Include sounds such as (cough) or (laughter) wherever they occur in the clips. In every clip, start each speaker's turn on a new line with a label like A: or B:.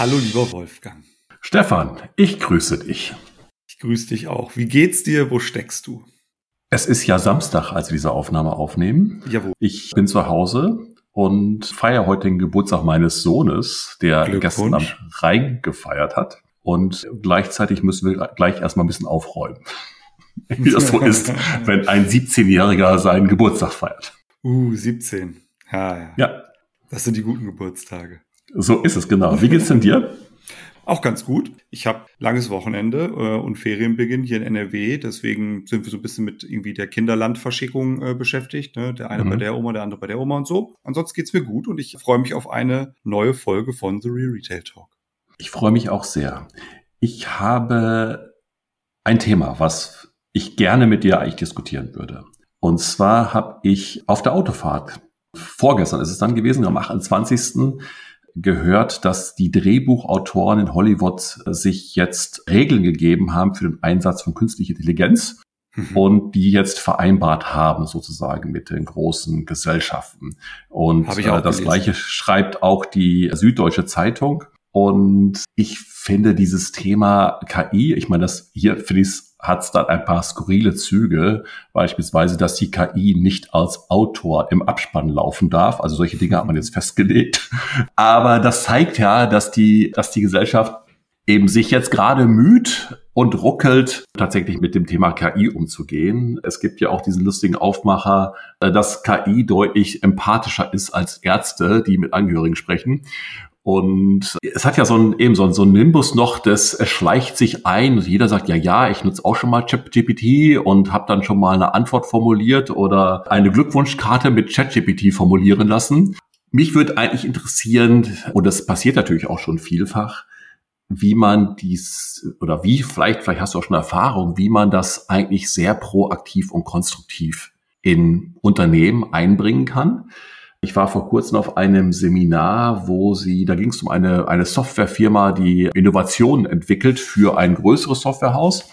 A: Hallo, lieber Wolfgang.
B: Stefan, ich grüße dich.
A: Ich grüße dich auch. Wie geht's dir? Wo steckst du?
B: Es ist ja Samstag, als wir diese Aufnahme aufnehmen.
A: Jawohl.
B: Ich bin zu Hause und feiere heute den Geburtstag meines Sohnes, der gestern am Rhein gefeiert hat. Und gleichzeitig müssen wir gleich erstmal ein bisschen aufräumen. (laughs) Wie das so ist, (laughs) wenn ein 17-Jähriger seinen Geburtstag feiert.
A: Uh, 17.
B: Ja, ja. ja.
A: Das sind die guten Geburtstage.
B: So ist es genau. Wie geht's denn dir? (laughs)
A: Auch ganz gut. Ich habe langes Wochenende äh, und Ferienbeginn hier in NRW. Deswegen sind wir so ein bisschen mit irgendwie der Kinderlandverschickung äh, beschäftigt. Ne? Der eine mhm. bei der Oma, der andere bei der Oma und so. Ansonsten geht's mir gut und ich freue mich auf eine neue Folge von The Real Retail Talk.
B: Ich freue mich auch sehr. Ich habe ein Thema, was ich gerne mit dir eigentlich diskutieren würde. Und zwar habe ich auf der Autofahrt, vorgestern ist es dann gewesen, am 28 gehört, dass die Drehbuchautoren in Hollywood sich jetzt Regeln gegeben haben für den Einsatz von künstlicher Intelligenz mhm. und die jetzt vereinbart haben sozusagen mit den großen Gesellschaften. Und äh, das gelesen. gleiche schreibt auch die Süddeutsche Zeitung. Und ich finde dieses Thema KI, ich meine, das hier finde ich hat es dann ein paar skurrile Züge, beispielsweise, dass die KI nicht als Autor im Abspann laufen darf. Also solche Dinge hat man jetzt festgelegt. Aber das zeigt ja, dass die, dass die Gesellschaft eben sich jetzt gerade müht und ruckelt, tatsächlich mit dem Thema KI umzugehen. Es gibt ja auch diesen lustigen Aufmacher, äh, dass KI deutlich empathischer ist als Ärzte, die mit Angehörigen sprechen. Und es hat ja so ein, eben so ein, so ein Nimbus noch, das schleicht sich ein. Und jeder sagt, ja, ja, ich nutze auch schon mal ChatGPT und habe dann schon mal eine Antwort formuliert oder eine Glückwunschkarte mit ChatGPT formulieren lassen. Mich würde eigentlich interessieren, und das passiert natürlich auch schon vielfach, wie man dies oder wie, vielleicht, vielleicht hast du auch schon Erfahrung, wie man das eigentlich sehr proaktiv und konstruktiv in Unternehmen einbringen kann. Ich war vor kurzem auf einem Seminar, wo sie, da ging es um eine, eine Softwarefirma, die Innovationen entwickelt für ein größeres Softwarehaus.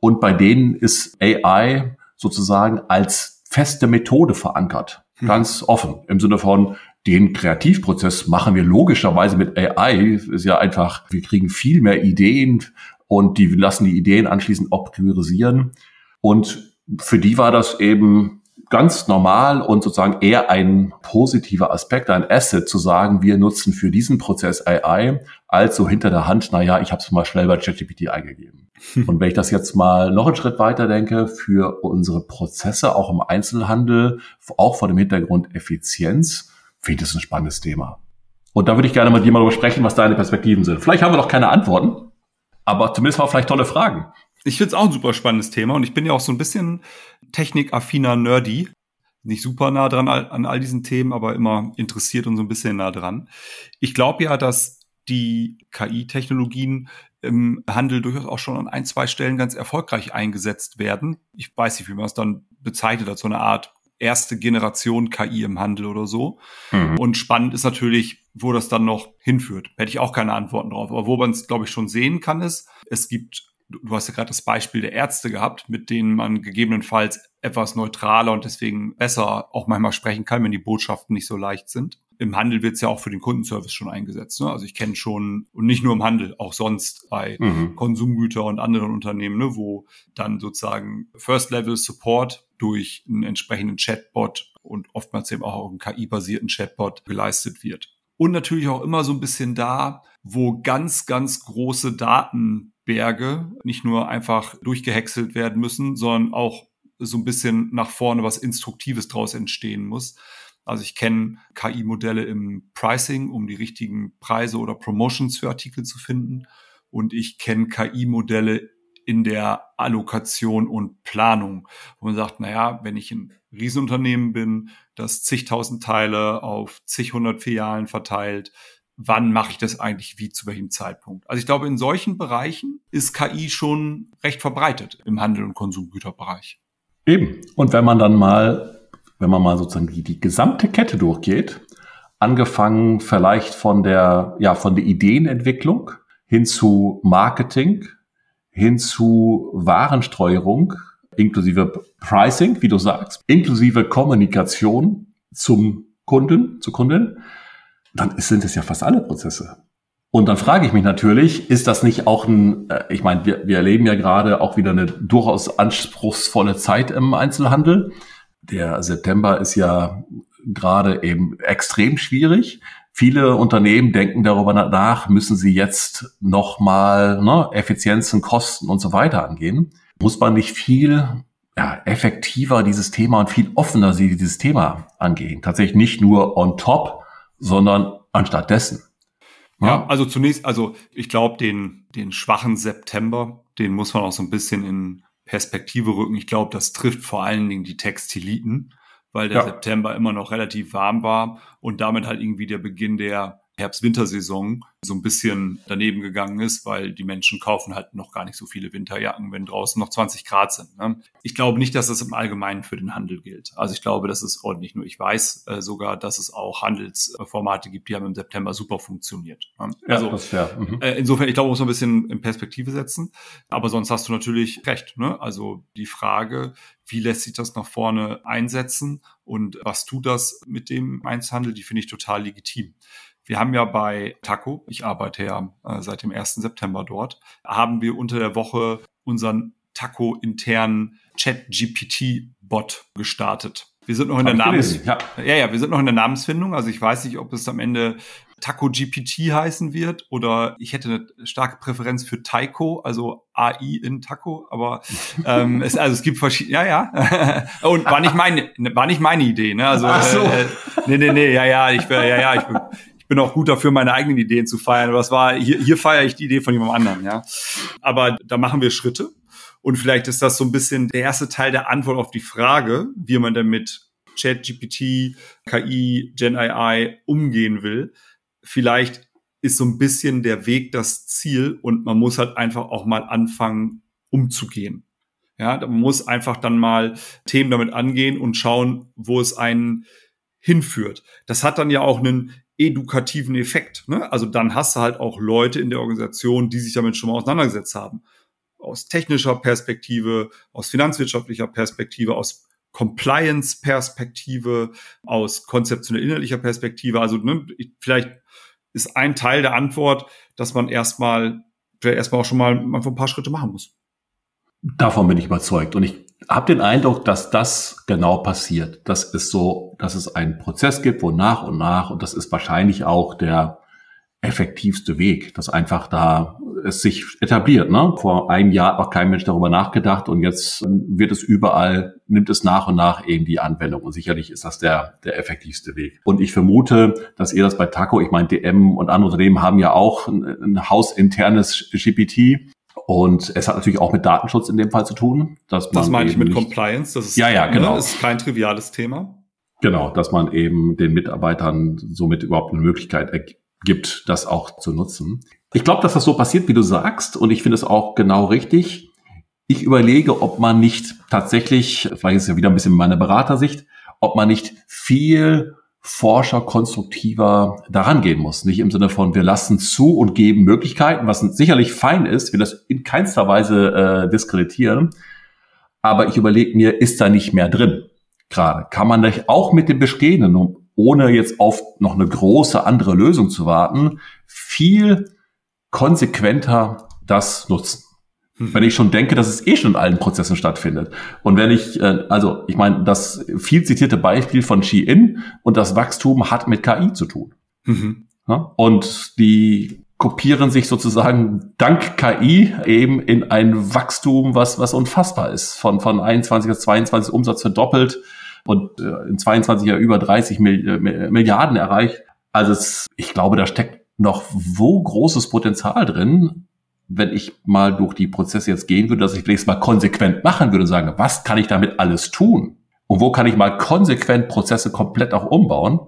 B: Und bei denen ist AI sozusagen als feste Methode verankert. Hm. Ganz offen. Im Sinne von, den Kreativprozess machen wir logischerweise mit AI. Ist ja einfach, wir kriegen viel mehr Ideen und die lassen die Ideen anschließend auch priorisieren. Und für die war das eben ganz normal und sozusagen eher ein positiver Aspekt, ein Asset zu sagen, wir nutzen für diesen Prozess AI, als so hinter der Hand, naja, ich habe es mal schnell bei ChatGPT eingegeben. (laughs) und wenn ich das jetzt mal noch einen Schritt weiter denke, für unsere Prozesse auch im Einzelhandel, auch vor dem Hintergrund Effizienz, finde ich das ein spannendes Thema. Und da würde ich gerne mit dir mal darüber sprechen, was deine Perspektiven sind. Vielleicht haben wir noch keine Antworten, aber zumindest mal vielleicht tolle Fragen.
A: Ich finde es auch ein super spannendes Thema und ich bin ja auch so ein bisschen technikaffiner Nerdy. Nicht super nah dran an all diesen Themen, aber immer interessiert und so ein bisschen nah dran. Ich glaube ja, dass die KI-Technologien im Handel durchaus auch schon an ein, zwei Stellen ganz erfolgreich eingesetzt werden. Ich weiß nicht, wie man es dann bezeichnet, als so eine Art erste Generation KI im Handel oder so. Mhm. Und spannend ist natürlich, wo das dann noch hinführt. Hätte ich auch keine Antworten drauf. Aber wo man es, glaube ich, schon sehen kann, ist, es gibt du hast ja gerade das Beispiel der Ärzte gehabt, mit denen man gegebenenfalls etwas neutraler und deswegen besser auch manchmal sprechen kann, wenn die Botschaften nicht so leicht sind. Im Handel wird es ja auch für den Kundenservice schon eingesetzt. Ne? Also ich kenne schon, und nicht nur im Handel, auch sonst bei mhm. Konsumgüter und anderen Unternehmen, ne, wo dann sozusagen First-Level-Support durch einen entsprechenden Chatbot und oftmals eben auch einen KI-basierten Chatbot geleistet wird. Und natürlich auch immer so ein bisschen da, wo ganz, ganz große Daten Berge nicht nur einfach durchgehäckselt werden müssen, sondern auch so ein bisschen nach vorne was Instruktives draus entstehen muss. Also ich kenne KI-Modelle im Pricing, um die richtigen Preise oder Promotions für Artikel zu finden. Und ich kenne KI-Modelle in der Allokation und Planung, wo man sagt, naja, wenn ich ein Riesenunternehmen bin, das zigtausend Teile auf zig hundert Filialen verteilt, wann mache ich das eigentlich wie zu welchem Zeitpunkt. Also ich glaube, in solchen Bereichen ist KI schon recht verbreitet im Handel- und Konsumgüterbereich.
B: Eben. Und wenn man dann mal, wenn man mal sozusagen die, die gesamte Kette durchgeht, angefangen vielleicht von der, ja, von der Ideenentwicklung hin zu Marketing, hin zu Warensteuerung, inklusive Pricing, wie du sagst, inklusive Kommunikation zum Kunden, zu Kunden, dann sind es ja fast alle Prozesse. Und dann frage ich mich natürlich, ist das nicht auch ein, äh, ich meine, wir, wir erleben ja gerade auch wieder eine durchaus anspruchsvolle Zeit im Einzelhandel. Der September ist ja gerade eben extrem schwierig. Viele Unternehmen denken darüber nach, müssen sie jetzt nochmal ne, Effizienzen, Kosten und so weiter angehen. Muss man nicht viel ja, effektiver dieses Thema und viel offener sie dieses Thema angehen? Tatsächlich nicht nur on top, sondern anstatt dessen.
A: Ja, ja also zunächst, also ich glaube, den, den schwachen September, den muss man auch so ein bisschen in Perspektive rücken. Ich glaube, das trifft vor allen Dingen die Textiliten weil der ja. September immer noch relativ warm war und damit halt irgendwie der Beginn der Herbst-Wintersaison so ein bisschen daneben gegangen ist, weil die Menschen kaufen halt noch gar nicht so viele Winterjacken, wenn draußen noch 20 Grad sind. Ne? Ich glaube nicht, dass das im Allgemeinen für den Handel gilt. Also ich glaube, das ist ordentlich. Nur ich weiß äh, sogar, dass es auch Handelsformate gibt, die haben im September super funktioniert. Ne? Also ja. Mhm. Äh, insofern, ich glaube, muss man ein bisschen in Perspektive setzen. Aber sonst hast du natürlich recht. Ne? Also die Frage, wie lässt sich das nach vorne einsetzen und was tut das mit dem Einzelhandel, die finde ich total legitim. Wir haben ja bei Taco, ich arbeite ja äh, seit dem 1. September dort, haben wir unter der Woche unseren Taco-internen Chat-GPT-Bot gestartet. Wir sind noch in Hab der Namens ja. ja, ja, wir sind noch in der Namensfindung. Also ich weiß nicht, ob es am Ende Taco GPT heißen wird oder ich hätte eine starke Präferenz für Taiko, also AI in Taco, aber (laughs) ähm, es, also es gibt verschiedene, ja, ja. (laughs) Und war nicht meine, war nicht meine Idee, ne? Also Ach so. äh, nee, nee, nee, ja, ja, ich ja, ja, ich bin, ich bin auch gut dafür, meine eigenen Ideen zu feiern. Aber es war, hier, hier feiere ich die Idee von jemand anderem, ja. Aber da machen wir Schritte. Und vielleicht ist das so ein bisschen der erste Teil der Antwort auf die Frage, wie man denn mit ChatGPT, KI, Gen AI umgehen will. Vielleicht ist so ein bisschen der Weg das Ziel und man muss halt einfach auch mal anfangen, umzugehen. Ja, man muss einfach dann mal Themen damit angehen und schauen, wo es einen hinführt. Das hat dann ja auch einen edukativen Effekt. Ne? Also dann hast du halt auch Leute in der Organisation, die sich damit schon mal auseinandergesetzt haben. Aus technischer Perspektive, aus finanzwirtschaftlicher Perspektive, aus Compliance-Perspektive, aus konzeptionell inhaltlicher Perspektive. Also ne, vielleicht ist ein Teil der Antwort, dass man erstmal erstmal auch schon mal ein paar Schritte machen muss.
B: Davon bin ich überzeugt. Und ich habe den Eindruck, dass das genau passiert. Das ist so, dass es einen Prozess gibt, wo nach und nach, und das ist wahrscheinlich auch der effektivste Weg, dass einfach da es sich etabliert. Ne? Vor einem Jahr hat auch kein Mensch darüber nachgedacht und jetzt wird es überall, nimmt es nach und nach eben die Anwendung. Und sicherlich ist das der, der effektivste Weg. Und ich vermute, dass ihr das bei Taco, ich meine, DM und andere Unternehmen haben ja auch ein, ein hausinternes GPT. Und es hat natürlich auch mit Datenschutz in dem Fall zu tun.
A: Dass man das meine ich mit Compliance. Das ist,
B: ja, ja, genau.
A: Ne, ist kein triviales Thema.
B: Genau, dass man eben den Mitarbeitern somit überhaupt eine Möglichkeit gibt, das auch zu nutzen. Ich glaube, dass das so passiert, wie du sagst, und ich finde es auch genau richtig. Ich überlege, ob man nicht tatsächlich, vielleicht ist es ja wieder ein bisschen meine Beratersicht, ob man nicht viel Forscher konstruktiver daran gehen muss. Nicht im Sinne von, wir lassen zu und geben Möglichkeiten, was sicherlich fein ist, wir das in keinster Weise äh, diskreditieren. Aber ich überlege mir, ist da nicht mehr drin? Gerade. Kann man nicht auch mit dem Bestehenden, ohne jetzt auf noch eine große andere Lösung zu warten, viel konsequenter das nutzen? Mhm. Wenn ich schon denke, dass es eh schon in allen Prozessen stattfindet. Und wenn ich, äh, also ich meine, das viel zitierte Beispiel von Shein und das Wachstum hat mit KI zu tun. Mhm. Ja? Und die kopieren sich sozusagen dank KI eben in ein Wachstum, was, was unfassbar ist. Von, von 21 auf 22 Umsatz verdoppelt und äh, in 22 ja über 30 Milliarden erreicht. Also es, ich glaube, da steckt noch wo großes Potenzial drin, wenn ich mal durch die Prozesse jetzt gehen würde, dass ich vielleicht mal konsequent machen würde und sagen, was kann ich damit alles tun? Und wo kann ich mal konsequent Prozesse komplett auch umbauen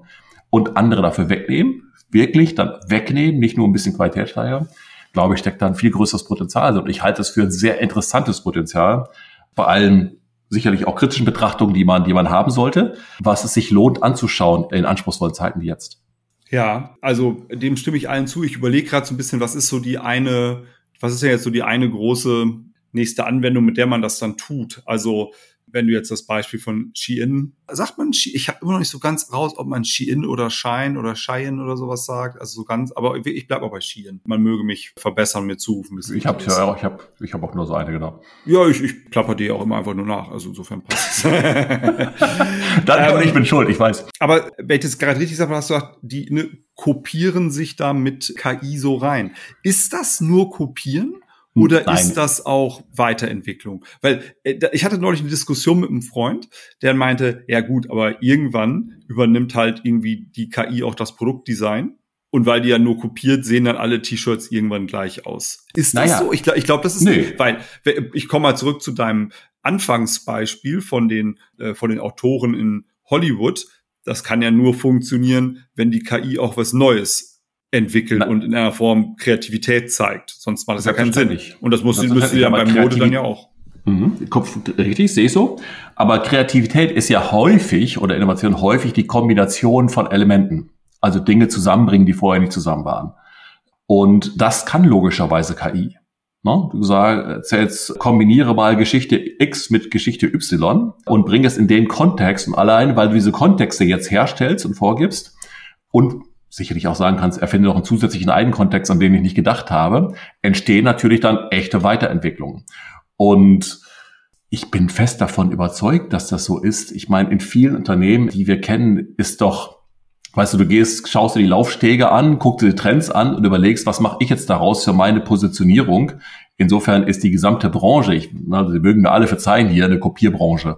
B: und andere dafür wegnehmen? Wirklich dann wegnehmen, nicht nur ein bisschen Qualität steigern. Glaube ich, steckt da ein viel größeres Potenzial. Also, und ich halte es für ein sehr interessantes Potenzial. Vor allem sicherlich auch kritischen Betrachtungen, die man, die man haben sollte, was es sich lohnt anzuschauen in anspruchsvollen Zeiten wie jetzt.
A: Ja, also dem stimme ich allen zu. Ich überlege gerade so ein bisschen, was ist so die eine was ist ja jetzt so die eine große nächste Anwendung, mit der man das dann tut? Also wenn du jetzt das Beispiel von Shein, sagt man, ich habe immer noch nicht so ganz raus, ob man Shein oder Shine oder Shein oder sowas sagt, also so ganz, aber ich bleibe auch bei Shein. Man möge mich verbessern, mir zurufen.
B: Ich habe ja auch, ich habe ich hab auch nur so eine, genau.
A: Ja, ich, ich plapper dir auch immer einfach nur nach, also insofern passt es. (laughs)
B: Dann, (laughs) ähm, ich bin schuld, ich weiß.
A: Aber wenn ich das gerade richtig sage, hast du gesagt, die ne, kopieren sich da mit KI so rein. Ist das nur kopieren? Oder Nein. ist das auch Weiterentwicklung? Weil äh, ich hatte neulich eine Diskussion mit einem Freund, der meinte, ja gut, aber irgendwann übernimmt halt irgendwie die KI auch das Produktdesign. Und weil die ja nur kopiert, sehen dann alle T-Shirts irgendwann gleich aus. Ist das naja. so? Ich, ich glaube, das ist, nee. weil ich komme mal zurück zu deinem Anfangsbeispiel von den, äh, von den Autoren in Hollywood. Das kann ja nur funktionieren, wenn die KI auch was Neues entwickelt Na, und in einer Form Kreativität zeigt. Sonst macht das ja keinen Sinn. Und das muss das müsste ja beim Mode dann ja auch.
B: Mhm, Kopf, richtig, sehe so. Aber Kreativität ist ja häufig oder Innovation häufig die Kombination von Elementen. Also Dinge zusammenbringen, die vorher nicht zusammen waren. Und das kann logischerweise KI. Ne? Du sagst kombiniere mal Geschichte X mit Geschichte Y und bring es in den Kontext. Und allein, weil du diese Kontexte jetzt herstellst und vorgibst und sicherlich auch sagen kannst, erfinde noch einen zusätzlichen Eigenkontext, an den ich nicht gedacht habe, entstehen natürlich dann echte Weiterentwicklungen. Und ich bin fest davon überzeugt, dass das so ist. Ich meine, in vielen Unternehmen, die wir kennen, ist doch, weißt du, du gehst, schaust dir die Laufstege an, guckst dir die Trends an und überlegst, was mache ich jetzt daraus für meine Positionierung? Insofern ist die gesamte Branche, ich, na, Sie mögen mir alle verzeihen hier, eine Kopierbranche,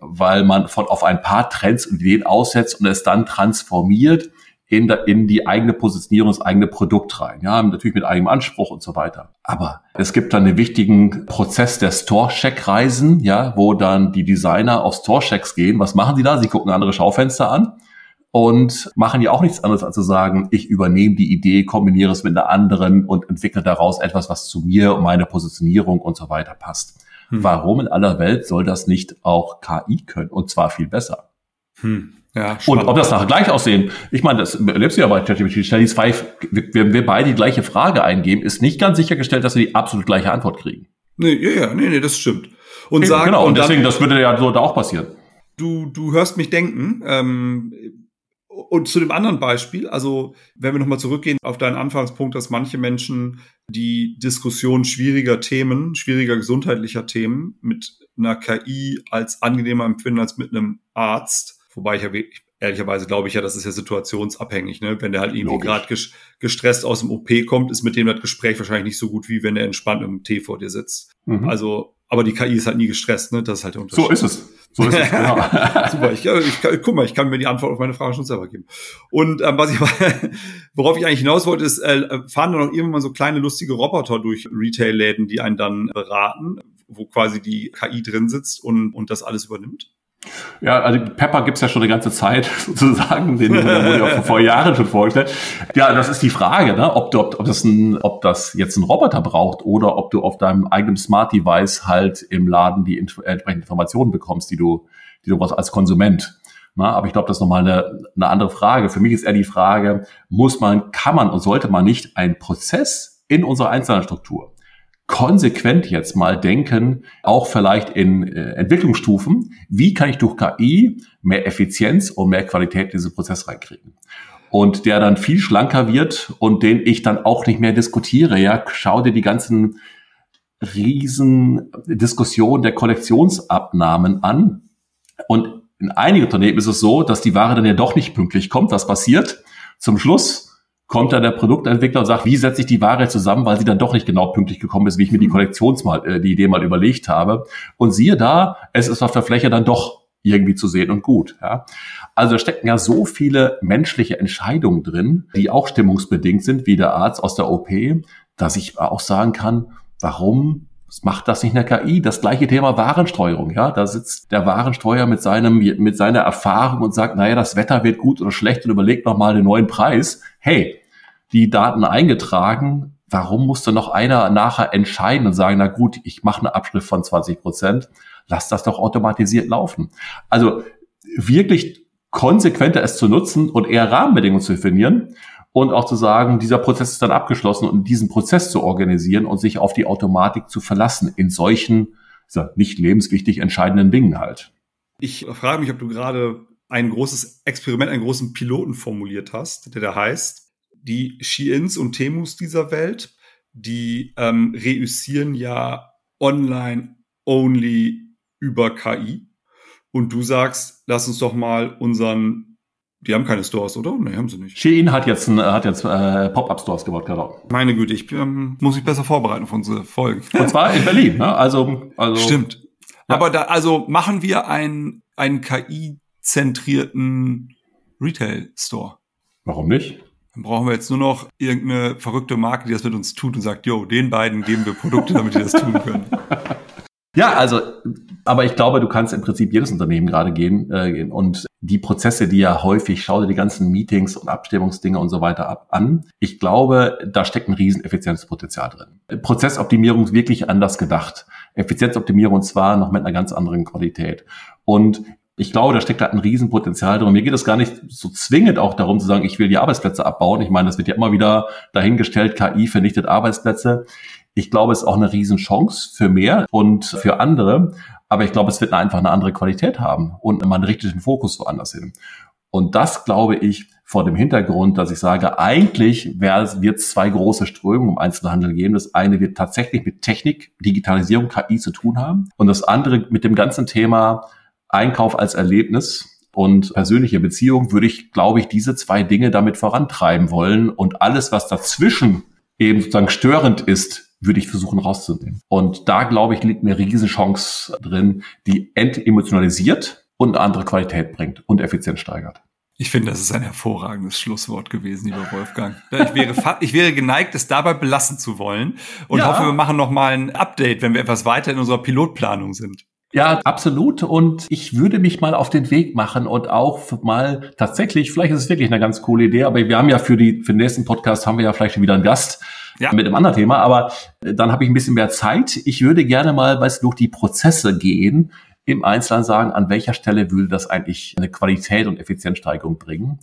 B: weil man von auf ein paar Trends und Ideen aussetzt und es dann transformiert in, der, in die eigene Positionierung, das eigene Produkt rein. Ja, natürlich mit eigenem Anspruch und so weiter. Aber es gibt dann den wichtigen Prozess der Store-Check-Reisen, ja, wo dann die Designer auf Store-Checks gehen. Was machen sie da? Sie gucken andere Schaufenster an und machen ja auch nichts anderes als zu sagen, ich übernehme die Idee, kombiniere es mit einer anderen und entwickle daraus etwas, was zu mir und meine Positionierung und so weiter passt. Hm. Warum in aller Welt soll das nicht auch KI können? Und zwar viel besser.
A: Hm.
B: Ja, und ob das nachher gleich aussehen, ich meine, das erlebst du ja bei ChatGPT, die zwei, wenn wir beide die gleiche Frage eingeben, ist nicht ganz sichergestellt, dass wir die absolut gleiche Antwort kriegen.
A: Nee, ja, ja, nee, nee, das stimmt.
B: Und sagen, genau, und, und deswegen, das würde ja so da auch passieren.
A: Du, du hörst mich denken, ähm, und zu dem anderen Beispiel, also wenn wir nochmal zurückgehen auf deinen Anfangspunkt, dass manche Menschen die Diskussion schwieriger Themen, schwieriger gesundheitlicher Themen mit einer KI als angenehmer empfinden als mit einem Arzt, Wobei ich ja ehrlicherweise glaube ich ja, das ist ja situationsabhängig. Ne? Wenn der halt irgendwie gerade gestresst aus dem OP kommt, ist mit dem das Gespräch wahrscheinlich nicht so gut, wie wenn er entspannt im Tee vor dir sitzt. Mhm. Also, aber die KI ist halt nie gestresst, ne? Das ist halt der
B: Unterschied. So ist es. So ist es, (laughs) genau.
A: Super, ich, ich, guck mal, ich kann mir die Antwort auf meine Frage schon selber geben. Und ähm, was ich, (laughs) worauf ich eigentlich hinaus wollte, ist, äh, fahren da noch irgendwann so kleine lustige Roboter durch Retail-Läden, die einen dann beraten, wo quasi die KI drin sitzt und, und das alles übernimmt?
B: Ja, also Pepper gibt's ja schon eine ganze Zeit (laughs) sozusagen, den wurde ja auch vor Jahren schon vorgestellt. Ja, das ist die Frage, ne? ob, du, ob, ob, das ein, ob das jetzt ein Roboter braucht oder ob du auf deinem eigenen Smart Device halt im Laden die entsprechenden Informationen bekommst, die du, die du was als Konsument. Na, aber ich glaube, das ist nochmal eine, eine andere Frage. Für mich ist eher die Frage, muss man, kann man und sollte man nicht einen Prozess in unserer einzelnen Struktur konsequent jetzt mal denken, auch vielleicht in äh, Entwicklungsstufen, wie kann ich durch KI mehr Effizienz und mehr Qualität in diesen Prozess reinkriegen? Und der dann viel schlanker wird und den ich dann auch nicht mehr diskutiere. Ja, schau dir die ganzen riesen Diskussionen der Kollektionsabnahmen an. Und in einigen Unternehmen ist es so, dass die Ware dann ja doch nicht pünktlich kommt. Was passiert? Zum Schluss kommt dann der Produktentwickler und sagt, wie setze ich die Ware zusammen, weil sie dann doch nicht genau pünktlich gekommen ist, wie ich mir die mhm. Kollektions mal, äh, die Idee mal überlegt habe. Und siehe da, es ist auf der Fläche dann doch irgendwie zu sehen und gut. Ja. Also da stecken ja so viele menschliche Entscheidungen drin, die auch stimmungsbedingt sind, wie der Arzt aus der OP, dass ich auch sagen kann, warum macht das nicht eine KI? Das gleiche Thema Warensteuerung, ja. Da sitzt der Warensteuer mit seinem, mit seiner Erfahrung und sagt, naja, das Wetter wird gut oder schlecht und überlegt nochmal den neuen Preis. Hey, die Daten eingetragen. Warum musste noch einer nachher entscheiden und sagen, na gut, ich mache eine Abschrift von 20 Prozent, lass das doch automatisiert laufen. Also wirklich konsequenter es zu nutzen und eher Rahmenbedingungen zu definieren und auch zu sagen, dieser Prozess ist dann abgeschlossen und diesen Prozess zu organisieren und sich auf die Automatik zu verlassen in solchen nicht lebenswichtig entscheidenden Dingen halt.
A: Ich frage mich, ob du gerade ein großes Experiment, einen großen Piloten formuliert hast, der da heißt, die Xiins und Temus dieser Welt, die ähm, reüssieren ja online only über KI. Und du sagst, lass uns doch mal unseren die haben keine Stores, oder? Nee, haben sie nicht.
B: Shein hat jetzt, ein, hat jetzt äh, Pop-Up-Stores gebaut, genau.
A: Meine Güte, ich ähm, muss mich besser vorbereiten für unsere Folgen.
B: Und zwar in Berlin, ne? Also, also
A: Stimmt. Ja. Aber da, also machen wir einen, einen KI-zentrierten Retail-Store.
B: Warum nicht?
A: Dann brauchen wir jetzt nur noch irgendeine verrückte Marke, die das mit uns tut und sagt, yo, den beiden geben wir Produkte, damit die das tun können. (laughs)
B: Ja, also, aber ich glaube, du kannst im Prinzip jedes Unternehmen gerade gehen, äh, und die Prozesse, die ja häufig, schau dir die ganzen Meetings und Abstimmungsdinge und so weiter ab an. Ich glaube, da steckt ein riesen Effizienzpotenzial drin. Prozessoptimierung wirklich anders gedacht. Effizienzoptimierung zwar noch mit einer ganz anderen Qualität. Und ich glaube, da steckt da ein Riesenpotenzial drin. Mir geht es gar nicht so zwingend auch darum zu sagen, ich will die Arbeitsplätze abbauen. Ich meine, das wird ja immer wieder dahingestellt, KI vernichtet Arbeitsplätze. Ich glaube, es ist auch eine Riesenchance für mehr und für andere. Aber ich glaube, es wird einfach eine andere Qualität haben und man richtet den Fokus woanders hin. Und das glaube ich vor dem Hintergrund, dass ich sage, eigentlich wird es zwei große Strömungen im Einzelhandel geben. Das eine wird tatsächlich mit Technik, Digitalisierung, KI zu tun haben. Und das andere mit dem ganzen Thema Einkauf als Erlebnis und persönliche Beziehung würde ich, glaube ich, diese zwei Dinge damit vorantreiben wollen. Und alles, was dazwischen eben sozusagen störend ist, würde ich versuchen rauszunehmen. Und da, glaube ich, liegt eine Riesenchance drin, die entemotionalisiert und eine andere Qualität bringt und Effizienz steigert.
A: Ich finde, das ist ein hervorragendes Schlusswort gewesen, lieber Wolfgang. Ich wäre, ich wäre geneigt, es dabei belassen zu wollen und ja. hoffe, wir machen noch mal ein Update, wenn wir etwas weiter in unserer Pilotplanung sind.
B: Ja, absolut. Und ich würde mich mal auf den Weg machen und auch mal tatsächlich, vielleicht ist es wirklich eine ganz coole Idee, aber wir haben ja für, die, für den nächsten Podcast haben wir ja vielleicht schon wieder einen Gast ja. mit einem anderen Thema, aber äh, dann habe ich ein bisschen mehr Zeit. Ich würde gerne mal, weißt durch die Prozesse gehen, im Einzelnen sagen, an welcher Stelle würde das eigentlich eine Qualität und Effizienzsteigerung bringen.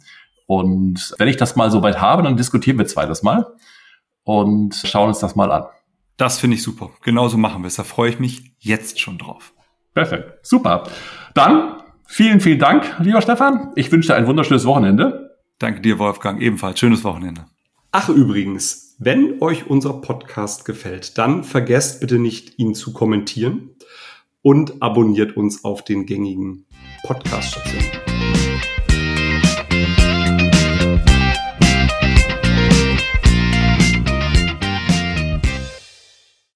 B: Und wenn ich das mal soweit habe, dann diskutieren wir zweites Mal und schauen uns das mal an.
A: Das finde ich super. Genauso machen wir es. Da freue ich mich jetzt schon drauf.
B: Perfekt. Super. Dann vielen, vielen Dank, lieber Stefan. Ich wünsche dir ein wunderschönes Wochenende.
A: Danke dir, Wolfgang. Ebenfalls schönes Wochenende. Ach übrigens, wenn euch unser Podcast gefällt, dann vergesst bitte nicht, ihn zu kommentieren und abonniert uns auf den gängigen Podcast-Stationen.